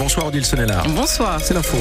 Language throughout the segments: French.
Bonsoir Odile Senelard. Bonsoir. C'est l'info.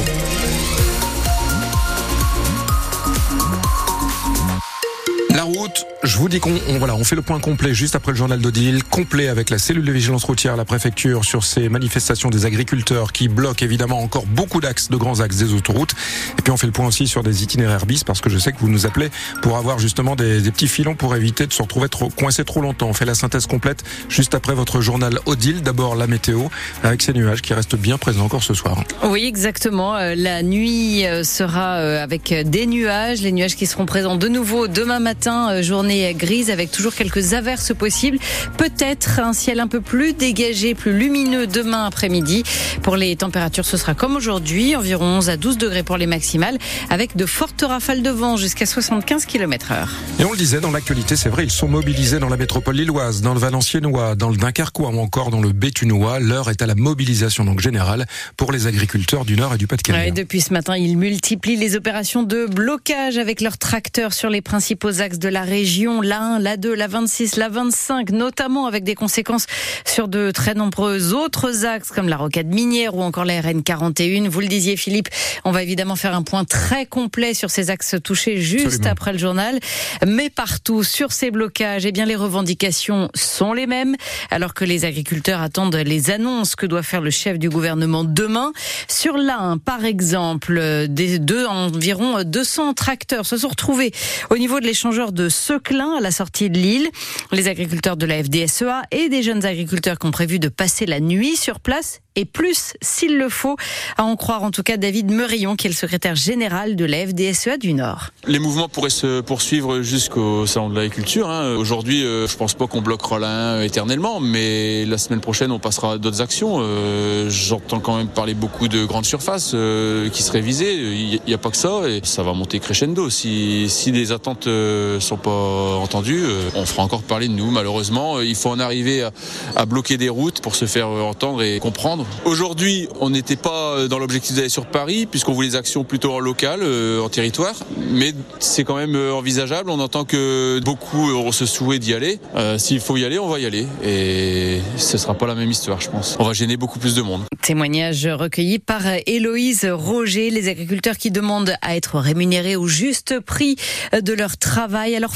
La route, je vous dis qu'on voilà, on fait le point complet juste après le journal d'Odile, complet avec la cellule de vigilance routière, la préfecture sur ces manifestations des agriculteurs qui bloquent évidemment encore beaucoup d'axes, de grands axes des autoroutes. Et puis on fait le point aussi sur des itinéraires bis parce que je sais que vous nous appelez pour avoir justement des, des petits filons pour éviter de se retrouver trop coincé trop longtemps. On fait la synthèse complète juste après votre journal Odile. D'abord la météo avec ces nuages qui restent bien présents encore ce soir. Oui, exactement. Euh, La nuit euh, sera euh, avec des nuages, les nuages qui seront présents de nouveau demain matin, euh, journée grise avec toujours quelques averses possibles. Peut-être un ciel un peu plus dégagé, plus lumineux demain après-midi. Pour les températures, ce sera comme aujourd'hui, environ 11 à 12 degrés pour les maximales, avec de fortes rafales de vent jusqu'à 75 km heure. Et on le disait dans l'actualité, c'est vrai, ils sont mobilisés dans la métropole lilloise, dans le Valenciennois, dans le Dunkerquois ou encore dans le Béthunois. L'heure est à la mobilisation donc générale pour les agriculteurs du Nord et du Pas-de-Calais. Depuis ce matin, ils multiplient les opérations de blocage avec leurs tracteurs sur les principaux axes de la région, la 1, la 2, la 26, la 25, notamment avec des conséquences sur de très nombreux autres axes comme la rocade minière ou encore la RN 41. Vous le disiez Philippe, on va évidemment faire un point très complet sur ces axes touchés juste Absolument. après le journal. Mais partout sur ces blocages, eh bien les revendications sont les mêmes alors que les agriculteurs attendent les annonces que doit faire le chef du gouvernement demain. Sur l'Ain, par exemple, des deux, environ 200 tracteurs se sont retrouvés au niveau de l'échangeur de Seclin à la sortie de l'île. Les agriculteurs de la FDSEA et des jeunes agriculteurs qui ont prévu de passer la nuit sur place et plus s'il le faut, à en croire en tout cas David Meurillon qui est le secrétaire général de la FDSEA du Nord. Les mouvements pourraient se poursuivre jusqu'au salon de l'agriculture. hein. Aujourd'hui, euh, je pense pas qu'on bloquera l'un éternellement, mais la semaine prochaine, on passera à d'autres actions. Euh, J'entends quand même parler beaucoup de grandes surfaces euh, qui seraient visées. Il n'y a pas que ça, et ça va monter crescendo. Si, si les attentes euh, sont pas entendues, euh, on fera encore parler de nous. Malheureusement, Euh, il faut en arriver à, bloquer des routes pour se faire euh, entendre et comprendre. Aujourd'hui, on n'était pas euh, dans l'objectif d'aller sur Paris, puisqu'on voulait des actions plutôt en local, euh, en territoire, mais c'est quand même euh, envisageable. On entend que beaucoup auront ce souhait d'y aller. Euh, S'il faut y aller, on va y aller, et ce sera pas la même histoire, je pense. On va gêner beaucoup plus de monde. Témoignage recueilli par Héloïse Roger, les agriculteurs qui demandent à être rémunérés au juste prix de leur travail. Alors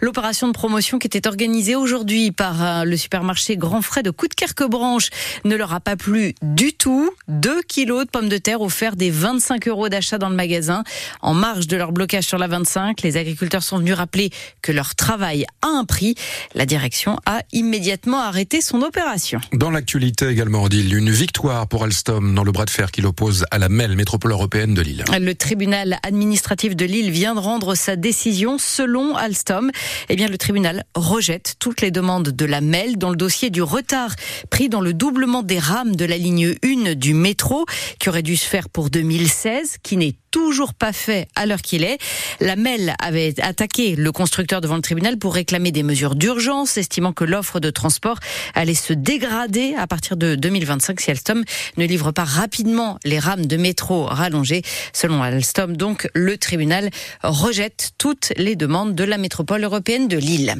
l'opération de promotion qui était organisée aujourd'hui par euh, le supermarché Grand Frais de Coudekerque-Branche ne leur a pas plu du tout. 2 kilos de pommes de terre offerts des 25 euros d'achat dans le magasin. En marge de leur blocage sur la 25, les agriculteurs sont venus rappeler que leur travail a un prix. La direction a immédiatement arrêté son opération. Dans l'actualité également, Odile, une victoire pour Alstom dans le bras de fer qui l'oppose à la MEL, métropole européenne de Lille. Le tribunal administratif de Lille vient de rendre sa décision. Selon Alstom, eh bien, le tribunal rejette toutes les demandes de la MEL dans le dossier du retard pris dans le doublement des rames de la ligne 1 du métro, qui aurait dû se faire pour 2016, qui n'est toujours pas fait à l'heure qu'il est. La MEL avait attaqué le constructeur devant le tribunal pour réclamer des mesures d'urgence, estimant que l'offre de transport allait se dégrader à partir de 2025 si Alstom ne livre pas rapidement les rames de métro rallongées. Selon Alstom, donc, le tribunal rejette toutes les demandes de la métropole européenne de Lille.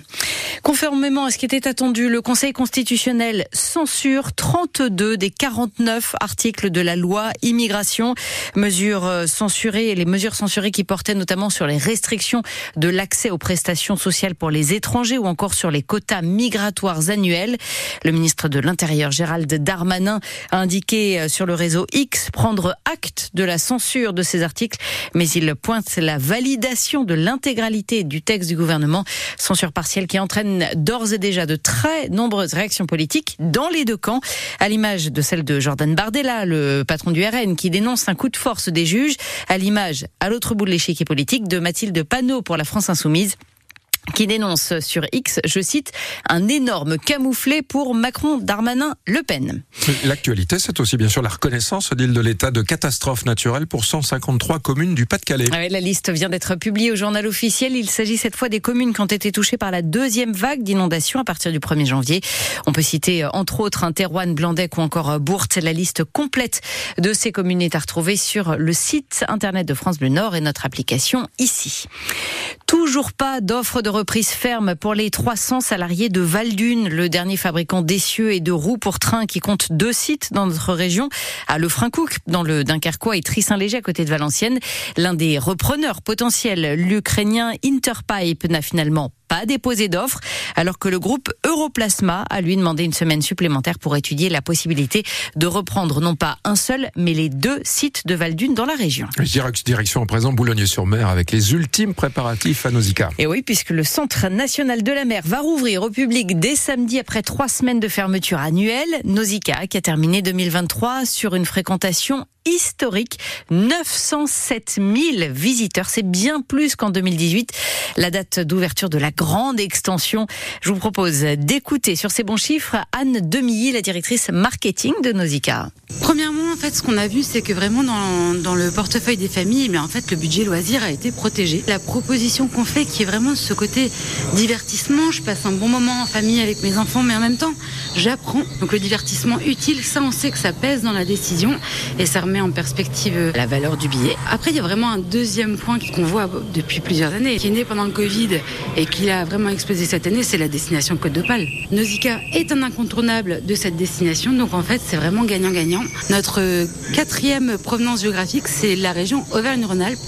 Conformément à ce qui était attendu, le Conseil constitutionnel censure 32 des 49 articles de la loi immigration, mesures euh, censurées, les mesures censurées qui portaient notamment sur les restrictions de l'accès aux prestations sociales pour les étrangers ou encore sur les quotas migratoires annuels. Le ministre de l'Intérieur, Gérald Darmanin, a indiqué euh, sur le réseau X prendre acte de la censure de ces articles, mais il pointe la validation de l'intégralité du texte du gouvernement, censure partielle qui entraîne d'ores et déjà de très nombreuses réactions politiques dans les deux camps, à l'image de celle de Jordan Bardella, le patron du RN, qui dénonce un coup de force des juges, à l'image, à l'autre bout de l'échiquier politique, de Mathilde Panot pour la France Insoumise qui dénonce sur X, je cite, un énorme camouflet pour Macron, Darmanin, Le Pen. L'actualité, c'est aussi bien sûr la reconnaissance d'île de l'état de catastrophe naturelle pour 153 communes du Pas-de-Calais. Ah la liste vient d'être publiée au journal officiel. Il s'agit cette fois des communes qui ont été touchées par la deuxième vague d'inondations à partir du 1er janvier. On peut citer euh, entre autres un Terouane, Blandec ou encore euh, Bourte. La liste complète de ces communes est à retrouver sur le site internet de France Bleu Nord et notre application ici. Toujours pas d'offre de reprise ferme pour les 300 salariés de Valdune, le dernier fabricant d'essieux et de roues pour train qui compte deux sites dans notre région, à Lefrancouc, dans le Dunkerquois et Trissin-Léger à côté de Valenciennes. L'un des repreneurs potentiels, l'Ukrainien Interpipe, n'a finalement pas déposé d'offre, alors que le groupe Europlasma a lui demandé une semaine supplémentaire pour étudier la possibilité de reprendre non pas un seul, mais les deux sites de Valdune dans la région. Direction en présent Boulogne-sur-Mer avec les ultimes préparatifs à Nausicaa. Et oui, puisque le Centre national de la mer va rouvrir au public dès samedi après trois semaines de fermeture annuelle. Nausicaa qui a terminé 2023 sur une fréquentation historique. 907 000 visiteurs. C'est bien plus qu'en 2018. La date d'ouverture de la grande extension. Je vous propose d'écouter sur ces bons chiffres Anne Demilly, la directrice marketing de Nausicaa. Premièrement, en fait, ce qu'on a vu, c'est que vraiment dans, le portefeuille des familles, mais en fait, le budget loisir a été protégé. La proposition qu'on fait, qui est vraiment ce côté divertissement, je passe un bon moment en famille avec mes enfants, mais en même temps, j'apprends. Donc le divertissement utile, ça, on sait que ça pèse dans la décision et ça remet en perspective la valeur du billet. Après, il y a vraiment un deuxième point qu'on voit depuis plusieurs années, qui est né pendant le Covid et qui a vraiment explosé cette année, c'est la destination Côte d'Opale. Nausicaa est un incontournable de cette destination, donc en fait, c'est vraiment gagnant-gagnant. Notre quatrième provenance géographique, c'est la région Auvergne-Rhône-Alpes,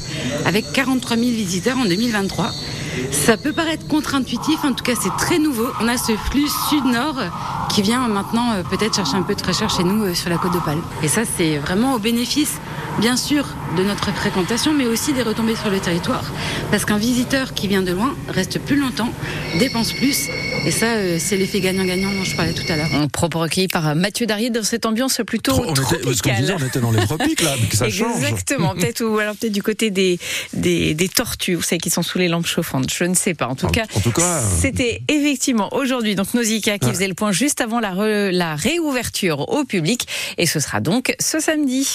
avec 43 000 visiteurs en 2023. Ça peut paraître contre-intuitif, en tout cas c'est très nouveau. On a ce flux sud-nord qui vient maintenant euh, peut-être chercher un peu de fraîcheur chez nous euh, sur la côte d'Opale. Et ça c'est vraiment au bénéfice bien sûr de notre fréquentation, mais aussi des retombées sur le territoire. Parce qu'un visiteur qui vient de loin reste plus longtemps, dépense plus. Et ça, euh, c'est l'effet gagnant-gagnant dont je parlais tout à l'heure. Un propre recueilli par Mathieu Darrier dans cette ambiance plutôt on tropicale. Était, disait, on était dans les tropiques là, mais que ça change. Exactement, peut-être ou alors peut-être du côté des, des, des tortues, vous savez, qui sont sous les lampes chauffantes. Je ne sais pas. En tout en, cas, en tout cas c'était effectivement aujourd'hui donc Nausicaa qui ouais. faisait le point juste avant la, re, la réouverture au public, et ce sera donc ce samedi.